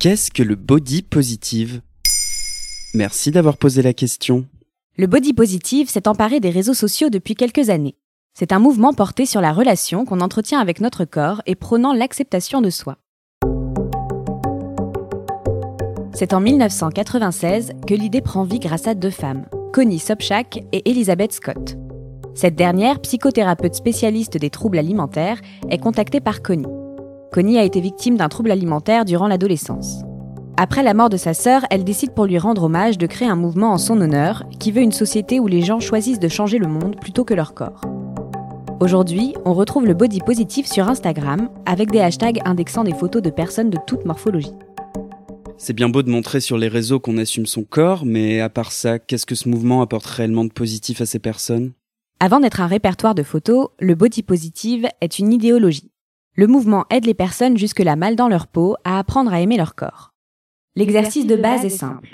Qu'est-ce que le body positive? Merci d'avoir posé la question. Le body positive s'est emparé des réseaux sociaux depuis quelques années. C'est un mouvement porté sur la relation qu'on entretient avec notre corps et prônant l'acceptation de soi. C'est en 1996 que l'idée prend vie grâce à deux femmes, Connie Sobchak et Elizabeth Scott. Cette dernière, psychothérapeute spécialiste des troubles alimentaires, est contactée par Connie. Connie a été victime d'un trouble alimentaire durant l'adolescence. Après la mort de sa sœur, elle décide pour lui rendre hommage de créer un mouvement en son honneur qui veut une société où les gens choisissent de changer le monde plutôt que leur corps. Aujourd'hui, on retrouve le body positif sur Instagram avec des hashtags indexant des photos de personnes de toute morphologie. C'est bien beau de montrer sur les réseaux qu'on assume son corps, mais à part ça, qu'est-ce que ce mouvement apporte réellement de positif à ces personnes? Avant d'être un répertoire de photos, le body positive est une idéologie. Le mouvement aide les personnes jusque-là mal dans leur peau à apprendre à aimer leur corps. L'exercice de base est simple.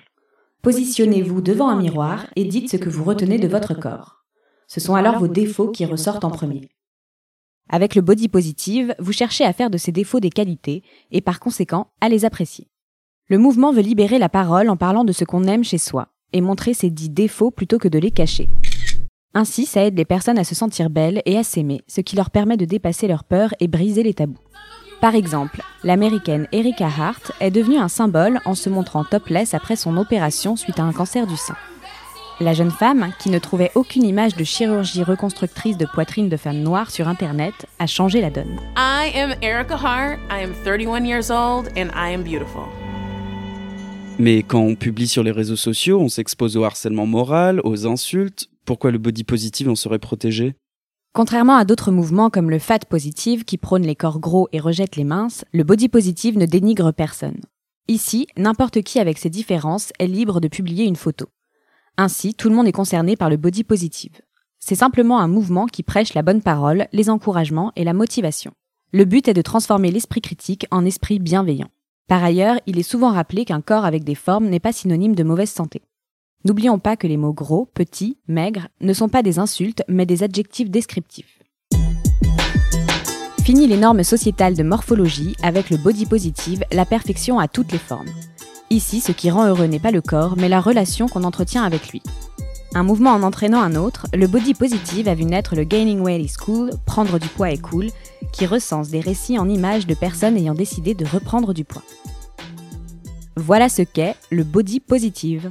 Positionnez-vous devant un miroir et dites ce que vous retenez de votre corps. Ce sont alors vos défauts qui ressortent en premier. Avec le body positive, vous cherchez à faire de ces défauts des qualités et par conséquent à les apprécier. Le mouvement veut libérer la parole en parlant de ce qu'on aime chez soi et montrer ses dits défauts plutôt que de les cacher. Ainsi, ça aide les personnes à se sentir belles et à s'aimer, ce qui leur permet de dépasser leurs peurs et briser les tabous. Par exemple, l'américaine Erika Hart est devenue un symbole en se montrant topless après son opération suite à un cancer du sein. La jeune femme, qui ne trouvait aucune image de chirurgie reconstructrice de poitrine de femme noire sur internet, a changé la donne. I am Erica Hart. I am 31 years old and I am beautiful. Mais quand on publie sur les réseaux sociaux, on s'expose au harcèlement moral, aux insultes. Pourquoi le body positive en serait protégé? Contrairement à d'autres mouvements comme le fat positive qui prône les corps gros et rejette les minces, le body positive ne dénigre personne. Ici, n'importe qui avec ses différences est libre de publier une photo. Ainsi, tout le monde est concerné par le body positive. C'est simplement un mouvement qui prêche la bonne parole, les encouragements et la motivation. Le but est de transformer l'esprit critique en esprit bienveillant. Par ailleurs, il est souvent rappelé qu'un corps avec des formes n'est pas synonyme de mauvaise santé. N'oublions pas que les mots gros, petit, maigre ne sont pas des insultes, mais des adjectifs descriptifs. Fini les normes sociétales de morphologie avec le body positive, la perfection à toutes les formes. Ici, ce qui rend heureux n'est pas le corps, mais la relation qu'on entretient avec lui. Un mouvement en entraînant un autre, le body positive a vu naître le Gaining Weight is Cool, prendre du poids est cool, qui recense des récits en images de personnes ayant décidé de reprendre du poids. Voilà ce qu'est le body positive.